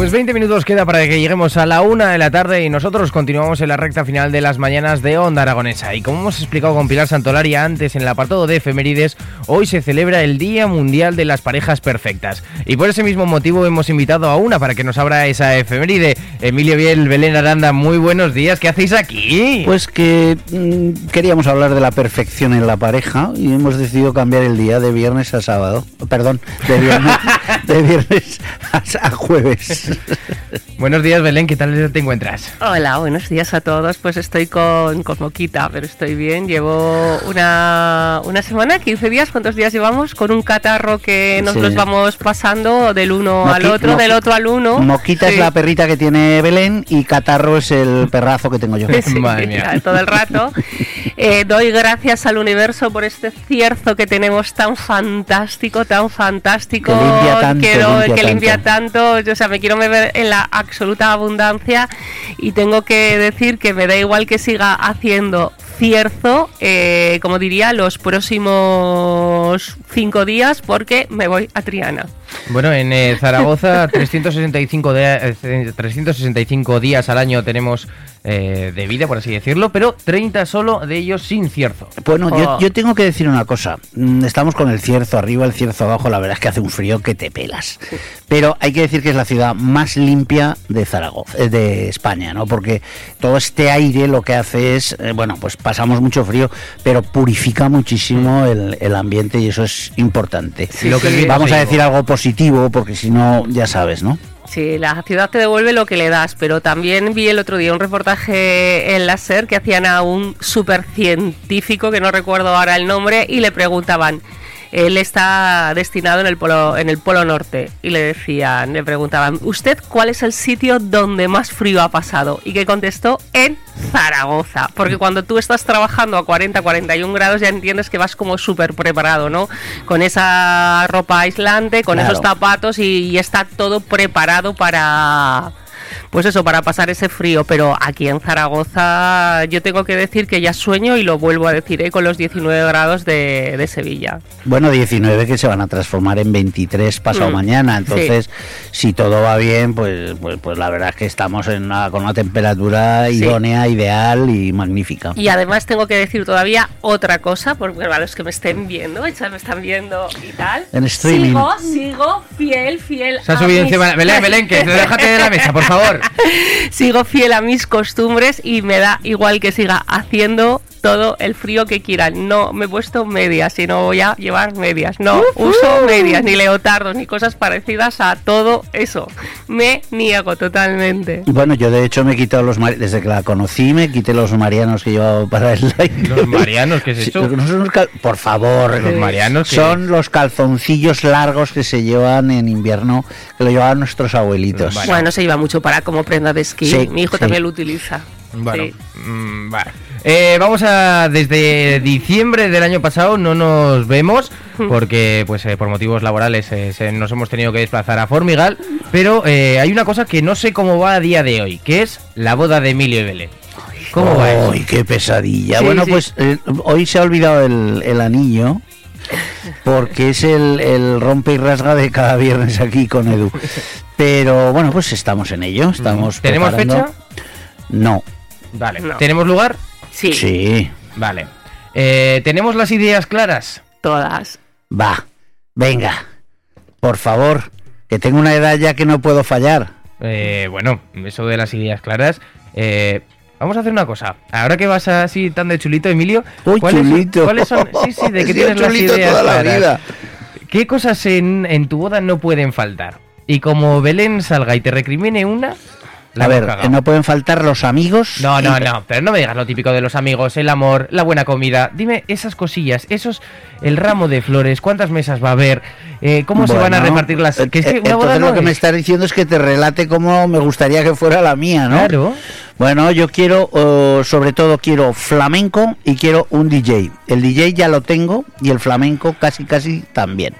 Pues 20 minutos queda para que lleguemos a la una de la tarde y nosotros continuamos en la recta final de las mañanas de Onda Aragonesa. Y como hemos explicado con Pilar Santolari antes en el apartado de efemérides, hoy se celebra el Día Mundial de las Parejas Perfectas. Y por ese mismo motivo hemos invitado a una para que nos abra esa efeméride. Emilio Biel, Belén Aranda, muy buenos días. ¿Qué hacéis aquí? Pues que mm, queríamos hablar de la perfección en la pareja y hemos decidido cambiar el día de viernes a sábado. Perdón, de viernes, de viernes a, a jueves. Buenos días, Belén, ¿qué tal te encuentras? Hola, buenos días a todos. Pues estoy con, con moquita, pero estoy bien. Llevo una, una semana, 15 días, ¿cuántos días llevamos? Con un catarro que nos Sí. los vamos pasando del uno Moqui- al otro, moqui- del otro al uno. Moquita es la perrita que tiene Belén y Catarro es el perrazo que tengo yo. Sí, Madre mía. todo el rato. Eh, doy gracias al universo por este cierzo que tenemos tan fantástico, tan fantástico, Que limpia tanto, que, limpia que limpia tanto. tanto. Yo, o sea, me quiero beber en la absoluta abundancia y tengo que decir que me da igual que siga haciendo cierzo, eh, como diría, los próximos cinco días porque me voy a Triana. Bueno, en eh, Zaragoza 365, de- eh, 365 días al año tenemos eh, de vida, por así decirlo, pero 30 solo de ellos sin cierzo. Bueno, yo, Oh. yo tengo que decir una cosa. Mm, Estamos con el cierzo arriba, el cierzo abajo. La verdad es que hace un frío que te pelas. Pero hay que decir que es la ciudad más limpia de Zaragoza, eh, de España, ¿no? Porque todo este aire lo que hace es, eh, bueno, pues pasamos mucho frío, pero purifica muchísimo el, el ambiente y eso es importante. Lo que- Vamos a decir algo positivo, porque si no, ya sabes, ¿no? Sí, la ciudad te devuelve lo que le das, pero también vi el otro día un reportaje en la SER que hacían a un supercientífico, que no recuerdo ahora el nombre, y le preguntaban, él está destinado en el polo, en el polo norte, y le decían, le preguntaban, ¿usted cuál es el sitio donde más frío ha pasado? Y que contestó, en Zaragoza, porque cuando tú estás trabajando a 40, 41 grados ya entiendes que vas como súper preparado, ¿no? Con esa ropa aislante, con Claro. esos zapatos y, y está todo preparado para pues eso, para pasar ese frío, pero aquí en Zaragoza yo tengo que decir que ya sueño y lo vuelvo a decir ¿eh? con los 19 grados de, de Sevilla. Bueno, 19 que se van a transformar en 23 pasado Mm, mañana. Entonces, si todo va bien, pues, pues, pues la verdad es que estamos en una, con una temperatura Sí. idónea, ideal y magnífica. Y además tengo que decir todavía otra cosa, porque para los que me estén viendo, ya me están viendo y tal. En streaming. Sigo, sigo fiel, fiel. Se ha a subido encima. Belén, Belén, que déjate de la mesa, por favor. sigo fiel a mis costumbres y me da igual que siga haciendo todo el frío que quieran. No me he puesto medias, sino voy a llevar medias. No uso medias, ni leotardos, ni cosas parecidas a todo eso. Me niego totalmente. Bueno, yo de hecho me he quitado los mari- desde que la conocí me quité los marianos que llevaba para el live. Los marianos, ¿qué es Sí, eso? no son los cal- por favor, Los marianos, ¿qué son los calzoncillos largos que se llevan en invierno, que lo llevaban nuestros abuelitos. Vale. Bueno, se lleva mucho para como prenda de esquí. Sí, Mi hijo sí. también lo utiliza. Bueno, Sí. mm, vale. Eh, vamos a desde diciembre del año pasado no nos vemos porque pues eh, por motivos laborales eh, se- nos hemos tenido que desplazar a Formigal, pero eh, hay una cosa que no sé cómo va a día de hoy, que es la boda de Emilio y Belén. ¿Cómo va eso? ¡Ay, qué pesadilla! Sí, bueno, sí. pues eh, hoy se ha olvidado el, el anillo porque es el, el rompe y rasga de cada viernes aquí con Edu. Pero bueno, pues estamos en ello, estamos ¿Tenemos preparando- fecha? No. Vale. No. ¿Tenemos lugar? Sí, Sí. Vale. Eh, ¿Tenemos las ideas claras? todas. Va. Venga. Por favor, que tengo una edad ya que no puedo fallar. eh, bueno, eso de las ideas claras. eh, vamos a hacer una cosa. Ahora que vas así tan de chulito, Emilio. Uy, ¿cuáles, chulito. ¿Cuáles son? Sí, sí, de que tienes las ideas toda la claras. vida. ¿Qué cosas en, en tu boda no pueden faltar? Y como Belén salga y te recrimine una. La a ver, que no pueden faltar los amigos. No, no, Y- no, pero no me digas lo típico de los amigos, el amor, la buena comida. Dime esas cosillas, esos, el ramo de flores, cuántas mesas va a haber, eh, cómo se van a repartir las. Que es que eh, una boda entonces no lo que me es- estás diciendo es que te relate cómo me gustaría que fuera la mía, ¿no? Claro. Bueno, yo quiero, eh, sobre todo quiero flamenco y quiero un DJ. El DJ ya lo tengo y el flamenco casi casi también.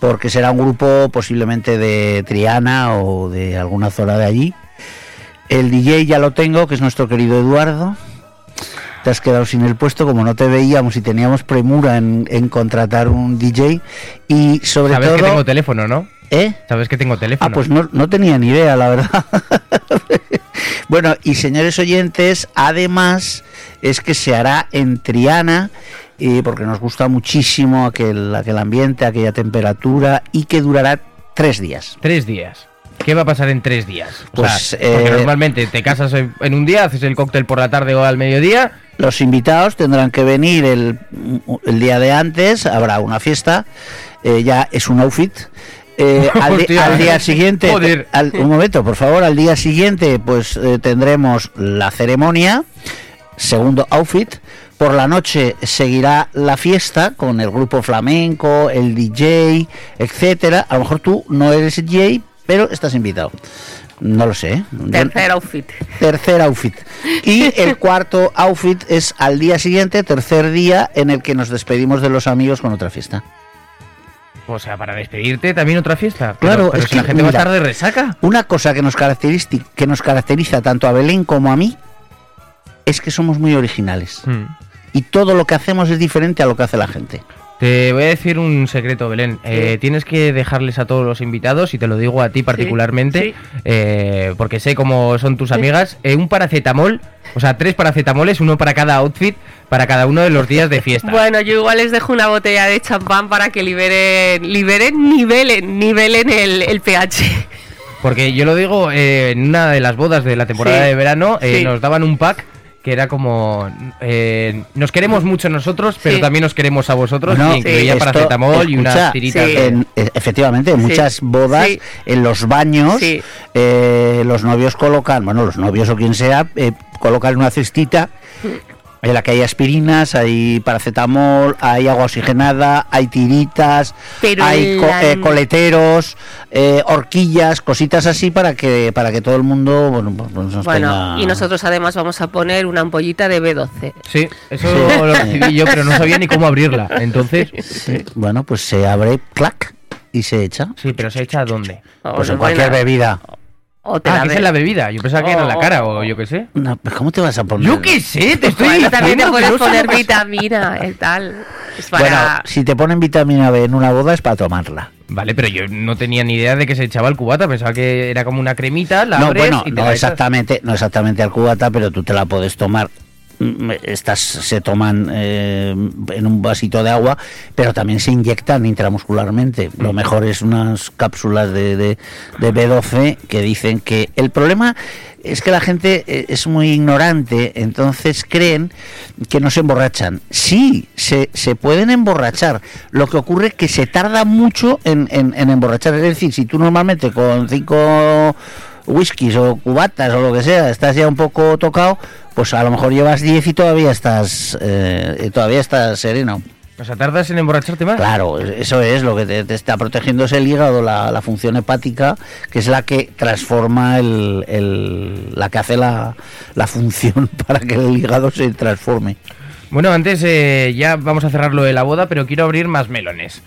Porque será un grupo posiblemente de Triana o de alguna zona de allí. El DJ ya lo tengo, que es nuestro querido Eduardo. Te has quedado sin el puesto, como no te veíamos y teníamos premura en, en contratar un DJ. Y sobre Sabes todo... que tengo teléfono, ¿no? ¿Eh? Sabes que tengo teléfono. Ah, pues no, no tenía ni idea, la verdad. bueno, y señores oyentes, además es que se hará en Triana, eh, porque nos gusta muchísimo aquel, aquel ambiente, aquella temperatura, y que durará tres días. Tres días. ¿Qué va a pasar en tres días? O Pues, sea, eh, normalmente te casas en un día, haces el cóctel por la tarde o al mediodía. Los invitados tendrán que venir el, el día de antes, habrá una fiesta, eh, ya es un outfit. Eh, al, di- Hostia. al día siguiente, Joder. al- un momento, por favor, al día siguiente, pues tendremos la ceremonia, segundo outfit. Por la noche seguirá la fiesta con el grupo flamenco, el DJ, etcétera. A lo mejor tú no eres DJ, pero estás invitado. No lo sé. ¿eh? Yo- Tercer outfit. tercer outfit. Y el cuarto outfit es al día siguiente, tercer día, en el que nos despedimos de los amigos con otra fiesta. O sea, para despedirte también otra fiesta. Claro, pero es si la que, gente va a estar de resaca. Una cosa que nos, caracteriza, que nos caracteriza tanto a Belén como a mí es que somos muy originales. Hmm. Y todo lo que hacemos es diferente a lo que hace la gente. Te voy a decir un secreto, Belén. Eh, tienes que dejarles a todos los invitados, y te lo digo a ti particularmente, sí. eh, porque sé cómo son tus amigas, eh, un paracetamol, o sea, tres paracetamoles, uno para cada outfit, para cada uno de los días de fiesta. Bueno, yo igual les dejo una botella de champán para que liberen, liberen, nivelen, nivelen el, el pH. Porque yo lo digo, eh, en una de las bodas de la temporada de verano, eh, nos daban un pack que era como eh, nos queremos mucho nosotros, pero Sí. también nos queremos a vosotros Bueno, y incluía esto, paracetamol y unas tiritas. Sí. de- En- e- efectivamente, en Sí. muchas bodas, Sí. en los baños, Sí. eh, los novios colocan, bueno, los novios o quien sea, eh, colocan una cestita en la que hay aspirinas, hay paracetamol, hay agua oxigenada, hay tiritas, Pero hay co- la- eh, coleteros, eh, horquillas, cositas así para que para que todo el mundo, bueno, pues nos Bueno, tenga- y nosotros además vamos a poner una ampollita de B12. Sí, eso lo recibí yo, pero no sabía ni cómo abrirla. Entonces, Sí, bueno, pues se abre, clac, y se echa. sí, pero se echa a dónde? Pues en cualquier buena- bebida. O te Ah, la que es en la bebida. Yo pensaba que era en la Oh, cara oh, o yo qué sé. No, pero ¿Cómo te vas a poner? Yo qué sé, te estoy Bueno, también te diciendo puedes poner vitamina y tal. Es Bueno, si te ponen vitamina B en una boda es para tomarla. Vale, pero yo no tenía ni idea de que se echaba el cubata. Pensaba que era como una cremita, la no, abres bueno, y te no la exactamente, no exactamente al cubata, pero tú te la puedes tomar. Mm, Estas se toman eh, en un vasito de agua, pero también se inyectan intramuscularmente. Mm. Lo mejor es unas cápsulas de, de, de B12 que dicen que el problema es que la gente eh, es muy ignorante, entonces creen que no se emborrachan. Sí, se, se pueden emborrachar. Lo que ocurre es que se tarda mucho en, en, en emborrachar. Es decir, si tú normalmente con cinco whiskies o cubatas o lo que sea, estás ya un poco tocado, pues a lo mejor llevas 10 y todavía estás eh, todavía estás sereno. O sea, tardas en emborracharte más. Claro, eso es lo que te, te está protegiendo es el hígado, la, la función hepática, que es la que transforma el, el- la que hace la, la función para que el hígado se transforme. Bueno, antes eh, ya vamos a cerrar lo de la boda, pero quiero abrir más melones.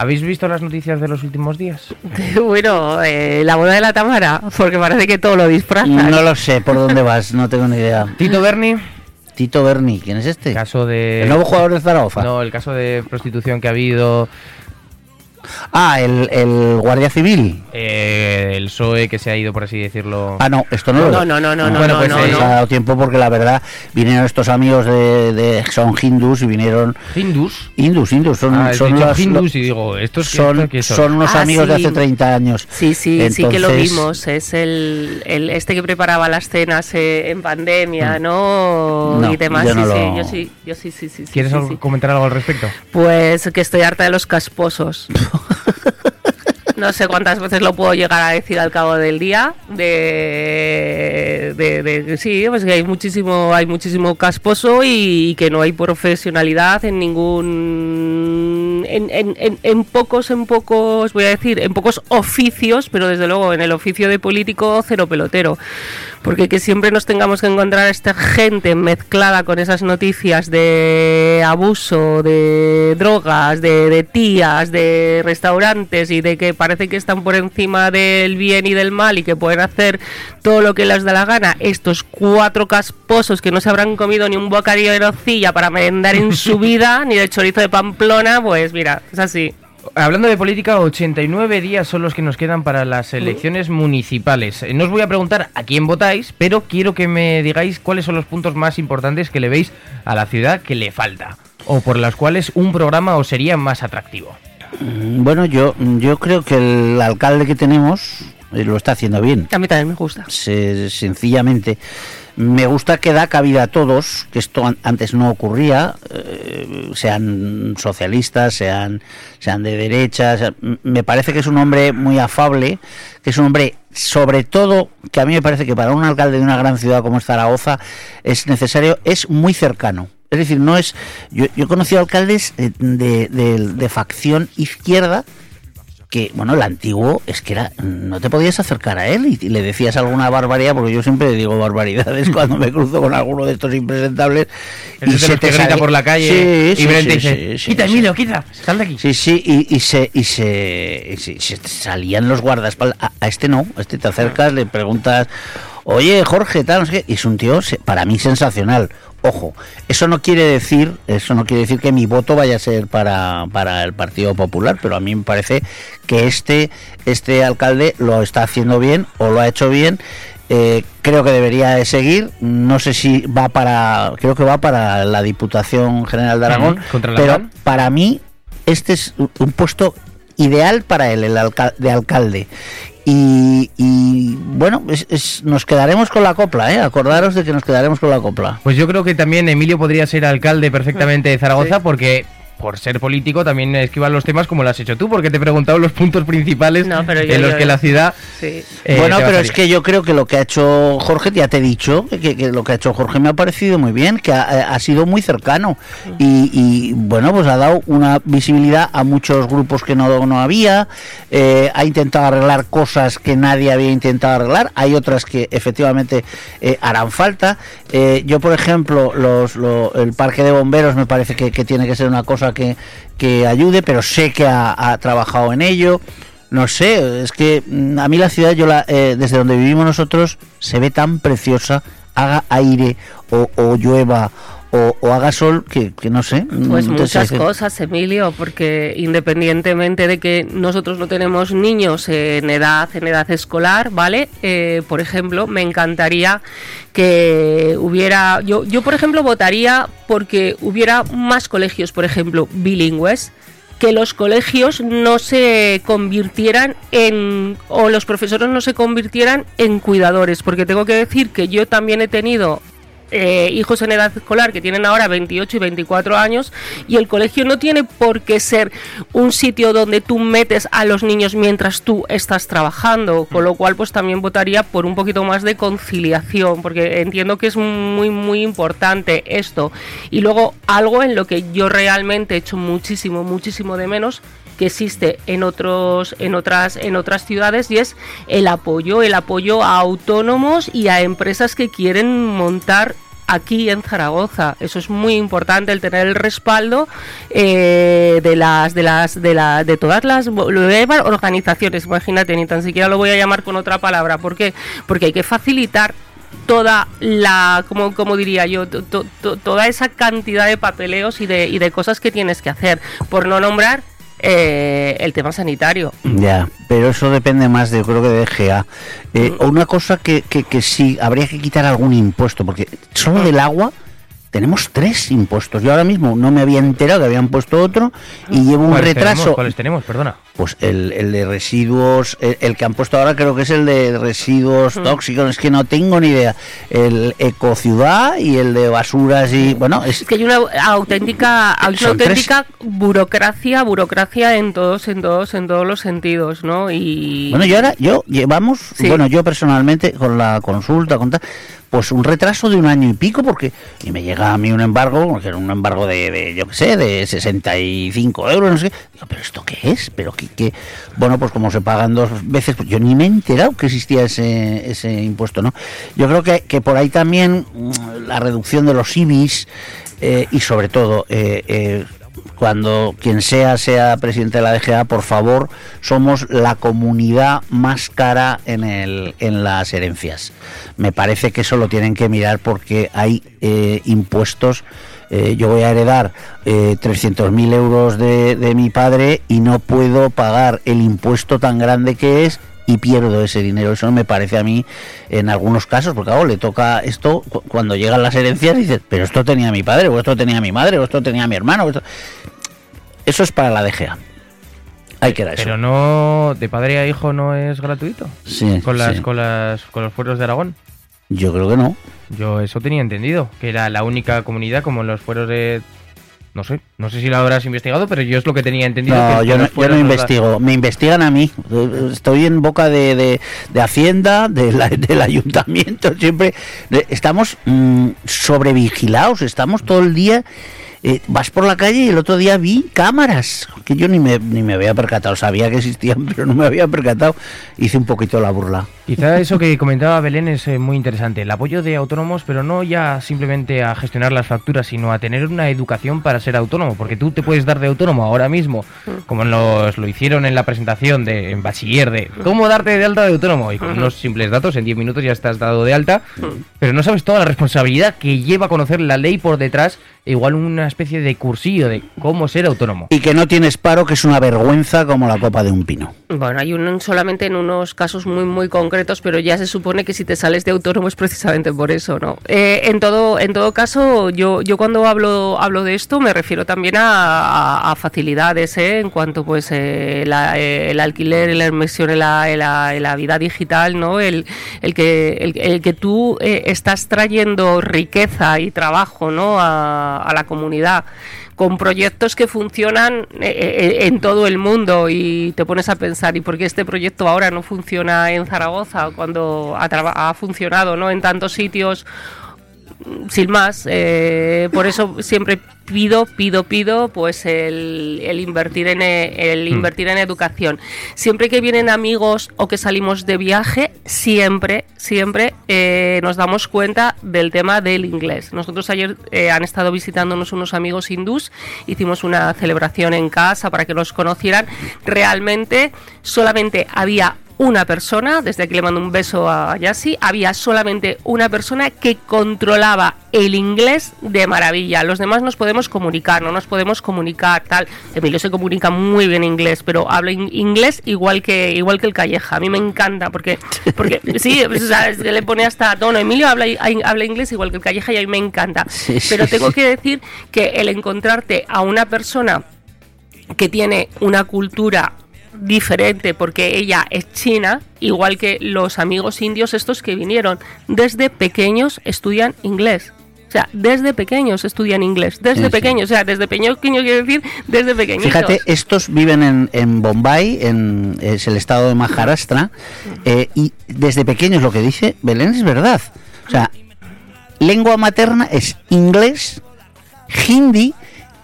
¿Habéis visto las noticias de los últimos días? Bueno, eh, la boda de la Tamara, porque parece que todo lo disfrazan. No lo sé por dónde vas, no tengo ni idea. Tito Berni, Tito Berni, ¿quién es este? caso de... El nuevo jugador de Zaragoza. No, el caso de prostitución que ha habido... Ah, el, el guardia civil. Eh, el PSOE que se ha ido, por así decirlo. Ah, no, esto no, No, lo no, no, no, no, Bueno, no, pues, no, eh, Se no. ha dado tiempo porque la verdad vinieron estos amigos de, de- son hindús y vinieron Hindus. hindús, hindús, son, Ah, son, las- hindus y digo, estos son, qué son? son unos Ah, amigos de sí. hace 30 años. Sí, sí, sí que lo Entonces- vimos. Es el, el este que preparaba las cenas eh, en pandemia, ¿no? Mm. No, y demás. yo no sí, sí, lo- yo sí, yo sí, sí, sí. sí, ¿Quieres sí, algo- sí. comentar algo al respecto? Pues que estoy harta de los casposos. No sé cuántas veces lo puedo llegar a decir al cabo del día. De, de, de- sí, pues que hay muchísimo, hay muchísimo casposo y, que no hay profesionalidad en ningún, en, en, en, pocos, en pocos, voy a decir, en pocos oficios, pero desde luego en el oficio de político cero pelotero. Porque que siempre nos tengamos que encontrar a esta gente mezclada con esas noticias de abuso, de drogas, de, de tías, de restaurantes y de que parece que están por encima del bien y del mal y que pueden hacer todo lo que les da la gana. Estos cuatro casposos que no se habrán comido ni un bocadillo de nocilla para merendar en su vida, ni del chorizo de Pamplona, pues mira, es así. Hablando de política, 89 días son los que nos quedan para las elecciones municipales. Eh, No os voy a preguntar a quién votáis, pero quiero que me digáis cuáles son los puntos más importantes que le veis a la ciudad que le falta, o por las cuales un programa os sería más atractivo. Mm, Bueno, yo, yo creo que el alcalde que tenemos lo está haciendo bien. A mí también me gusta. Se- sencillamente. Me gusta que da cabida a todos, que esto an- antes no ocurría, eh, sean socialistas, sean, sean de derecha. sea- m- me parece que es un hombre muy afable, que es un hombre, sobre todo, que a mí me parece que para un alcalde de una gran ciudad como es Zaragoza es necesario, es muy cercano. Es decir, no es. Yo, yo he conocido alcaldes eh, de, de- de facción izquierda que, bueno, el antiguo es que era, no te podías acercar a él y, le decías alguna barbaridad, porque yo siempre digo barbaridades cuando me cruzo con alguno de estos impresentables. Ese es de los que grita por la calle Sí, y sí, te sí, dice, quita. Emilio, quita, sal de aquí. Sí, sí, y, y se, y se, y se- se salían los guardaespaldas. A, a este no, a este te acercas, le preguntas, oye, Jorge, tal, no sé qué. Y es un tío, se- para mí, sensacional. Ojo, eso no quiere decir, eso no quiere decir que mi voto vaya a ser para, para el Partido Popular, pero a mí me parece que este, este alcalde lo está haciendo bien o lo ha hecho bien. Eh, creo que debería de seguir. No sé si va para, creo que va para la Diputación General de Aragón, pero PAN. para mí este es un- puesto ideal para él, el de alcalde. Y, y, bueno, es- es- nos quedaremos con la copla, ¿eh? Acordaros de que nos quedaremos con la copla. Pues yo creo que también Emilio podría ser alcalde perfectamente de Zaragoza porque por ser político también esquivan los temas como lo has hecho tú, porque te he preguntado los puntos principales No, pero yo- en los yo- que la ciudad... Sí. eh, bueno, pero es que yo creo que lo que ha hecho Jorge, ya te he dicho, que, que lo que ha hecho Jorge me ha parecido muy bien, que ha, ha sido muy cercano y, y, bueno, pues ha dado una visibilidad a muchos grupos que no, no había, eh, ha intentado arreglar cosas que nadie había intentado arreglar, hay otras que efectivamente eh, harán falta. Eh, yo, por ejemplo, los, lo- el parque de bomberos me parece que, que tiene que ser una cosa que, que ayude, pero sé que ha, trabajado en ello. No sé, es que mm, a mí la ciudad, yo la, eh, desde donde vivimos nosotros, se ve tan preciosa, haga aire o llueva o, o haga sol, que, que no sé. Pues mm, muchas entonces, cosas, Emilio, porque independientemente de que nosotros no tenemos niños en edad, en edad escolar, ¿vale? Eh, por ejemplo, me encantaría que hubiera, yo, yo por ejemplo votaría porque hubiera más colegios, por ejemplo, bilingües que los colegios no se convirtieran en o los profesores no se convirtieran en cuidadores porque tengo que decir que yo también he tenido eh, hijos en edad escolar que tienen ahora 28 y 24 años y el colegio no tiene por qué ser un sitio donde tú metes a los niños mientras tú estás trabajando, con lo cual pues también votaría por un poquito más de conciliación, porque entiendo que es muy muy importante esto. Y luego algo en lo que yo realmente he hecho muchísimo muchísimo de menos que existe en otros en otras en otras ciudades y es el apoyo el apoyo a autónomos y a empresas que quieren montar aquí en Zaragoza eso es muy importante el tener el respaldo eh, de las de las de la de todas las organizaciones imagínate ni tan siquiera lo voy a llamar con otra palabra ¿por qué? porque hay que facilitar toda la, como, como diría yo, to- to- to- toda esa cantidad de papeleos y de, y de cosas que tienes que hacer. Por no nombrar eh, el tema sanitario. Ya, pero eso depende más de, yo creo que de GA. Eh, o una cosa que, que, que sí, habría que quitar algún impuesto, porque solo del agua tenemos tres impuestos. Yo ahora mismo no me había enterado que habían puesto otro y llevo un ¿Cuáles retraso. tenemos? ¿Cuáles tenemos? Perdona. Pues el, el de residuos, el, el que han puesto ahora creo que es el de residuos tóxicos, es que no tengo ni idea. El ecociudad y el de basuras y bueno, es Es que hay una auténtica, hay una Son tres. auténtica burocracia, burocracia en todos, en todos, en todos los sentidos, ¿no? Y Bueno, y ahora yo llevamos, Sí. bueno, yo personalmente con la consulta, con tal, pues un retraso de un año y pico porque y me llega a mí un embargo, que era un embargo de, yo qué sé, de 65 euros, no sé qué. Digo, pero esto qué es? Pero que, que- bueno, pues como se pagan dos veces, pues yo ni me he enterado que existía ese, ese impuesto, ¿no? Yo creo que, que por ahí también mm, la reducción de los IBIs eh, y sobre todo eh, eh, cuando quien sea sea presidente de la DGA, por favor, somos la comunidad más cara en, el, en las herencias. Me parece que eso lo tienen que mirar porque hay eh, impuestos. eh, yo voy a heredar eh, 300.000 euros de, de mi padre y no puedo pagar el impuesto tan grande que es y pierdo ese dinero. Eso me parece a mí en algunos casos, porque claro, le toca esto cu- cuando llegan las herencias y dices, pero esto tenía mi padre, o esto tenía mi madre, o esto tenía mi hermano. esto-". Eso es para la DGA. Hay que dar eso. Pero no, de padre a hijo no es gratuito. Sí, Con las, sí. con las, con los fueros de Aragón. Yo creo que no. Yo eso tenía entendido, que era la única comunidad como los fueros de... No sé, no sé si lo habrás investigado, pero yo es lo que tenía entendido. No, que yo no, yo no investigo. Me investigan a mí. Estoy en boca de, de- de Hacienda, de la- del ayuntamiento. Siempre Eh, estamos mm, sobrevigilados. Estamos todo el día. Eh, vas por la calle y el otro día vi cámaras que yo ni me, ni me había percatado. Sabía que existían, pero no me había percatado. Hice un poquito la burla. Quizá eso que comentaba Belén es eh, muy interesante, el apoyo de autónomos, pero no ya simplemente a gestionar las facturas, sino a tener una educación para ser autónomo, porque tú te puedes dar de autónomo ahora mismo, como los, lo hicieron en la presentación de en bachiller de cómo darte de alta de autónomo, y con unos simples datos, en 10 minutos ya estás dado de alta, pero no sabes toda la responsabilidad que lleva a conocer la ley por detrás, e igual una especie de cursillo de cómo ser autónomo. Y que no tienes paro, que es una vergüenza como la copa de un pino. Bueno, hay un, solamente en unos casos muy muy concretos, pero ya se supone que si te sales de autónomo es precisamente por eso, ¿no? Eh, en todo en todo caso, yo yo cuando hablo hablo de esto me refiero también a, a- a facilidades, ¿eh? En cuanto pues eh, la- eh, el alquiler, la inversión en la, en la- en la vida digital, ¿no? El, el que el, el que tú eh, estás trayendo riqueza y trabajo, ¿no? A, a la comunidad con proyectos que funcionan eh, eh, en todo el mundo y te pones a pensar, ¿y por qué este proyecto ahora no funciona en Zaragoza cuando ha, ha funcionado ¿no? en tantos sitios? Sin más, eh, por eso siempre pido, pido, pido, pues el, el invertir en e- el invertir en educación. Siempre que vienen amigos o que salimos de viaje, siempre, siempre eh, nos damos cuenta del tema del inglés. Nosotros ayer eh, han estado visitándonos unos amigos hindús, hicimos una celebración en casa para que nos conocieran. Realmente solamente había una persona, desde aquí le mando un beso a Yassi, había solamente una persona que controlaba el inglés de maravilla. Los demás nos podemos comunicar, no nos podemos comunicar, tal. Emilio se comunica muy bien inglés, pero habla in- inglés igual que igual que el Calleja. A mí me encanta porque porque sí, pues, o sea, es que le pone hasta tono. Emilio habla habla inglés igual que el Calleja y a mí me encanta. Sí, sí, pero tengo sí. que decir que el encontrarte a una persona que tiene una cultura diferente porque ella es china, igual que los amigos indios estos que vinieron. Desde pequeños estudian inglés. O sea, desde pequeños estudian inglés. Desde Sí, sí. pequeños, o sea, desde pequeño quiere decir desde pequeñitos. Fíjate, estos viven en, en Bombay, en, es el estado de Maharashtra, eh, y desde pequeños lo que dice Belén es verdad. O sea, lengua materna es inglés, hindi,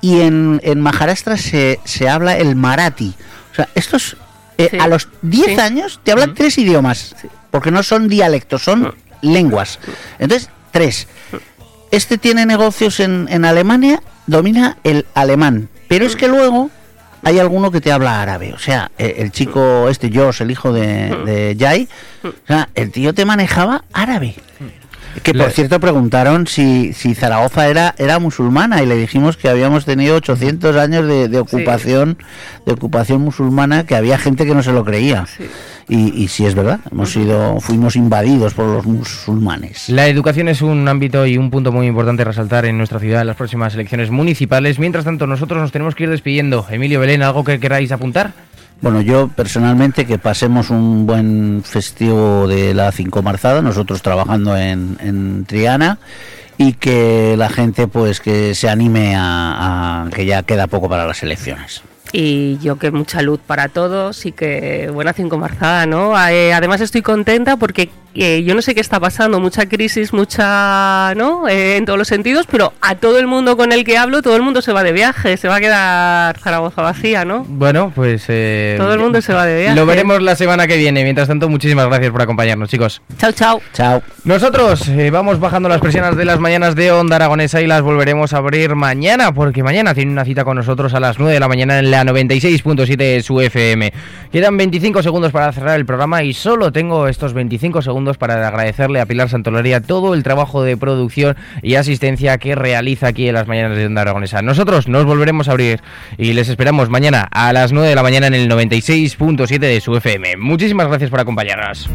y en, en Maharashtra se, se habla el marathi. O sea, estos eh, Sí. a los 10 Sí. años te hablan tres idiomas, porque no son dialectos, son lenguas. Entonces, tres. Este tiene negocios en, en Alemania, domina el alemán, pero es que luego hay alguno que te habla árabe. O sea, eh, el chico este, Josh, el hijo de, de Jai, o sea, el tío te manejaba árabe. Que por cierto preguntaron si, si Zaragoza era, era musulmana y le dijimos que habíamos tenido 800 años de, ocupación de ocupación musulmana, que había gente que no se lo creía. Y, y sí es verdad, hemos sido, fuimos invadidos por los musulmanes. La educación es un ámbito y un punto muy importante a resaltar en nuestra ciudad en las próximas elecciones municipales. Mientras tanto, nosotros nos tenemos que ir despidiendo. Emilio Belén, ¿algo que queráis apuntar? Bueno, yo personalmente que pasemos un buen festivo de la Cinco Marzada, nosotros trabajando en, Triana y que la gente pues que se anime a, que ya queda poco para las elecciones y yo que mucha luz para todos y que buena cinco marzada, ¿no? Eh, además estoy contenta porque yo no sé qué está pasando, mucha crisis, mucha, ¿no? Eh, en todos los sentidos, pero a todo el mundo con el que hablo, todo el mundo se va de viaje, se va a quedar Zaragoza vacía, ¿no? Bueno, pues... Eh, todo el mundo se va de viaje. Lo veremos la semana que viene. Mientras tanto, muchísimas gracias por acompañarnos, chicos. Chao, chao. Chao. Nosotros eh, vamos bajando las presiones de las mañanas de Onda Aragonesa y las volveremos a abrir mañana, porque mañana tiene una cita con nosotros a las 9 de la mañana en la 96.7 de su FM. Quedan 25 segundos para cerrar el programa y solo tengo estos 25 segundos para agradecerle a Pilar Santolaria todo el trabajo de producción y asistencia que realiza aquí en las mañanas de Onda Aragonesa. Nosotros nos volveremos a abrir y les esperamos mañana a las 9 de la mañana en el 96.7 de su FM. Muchísimas gracias por acompañarnos.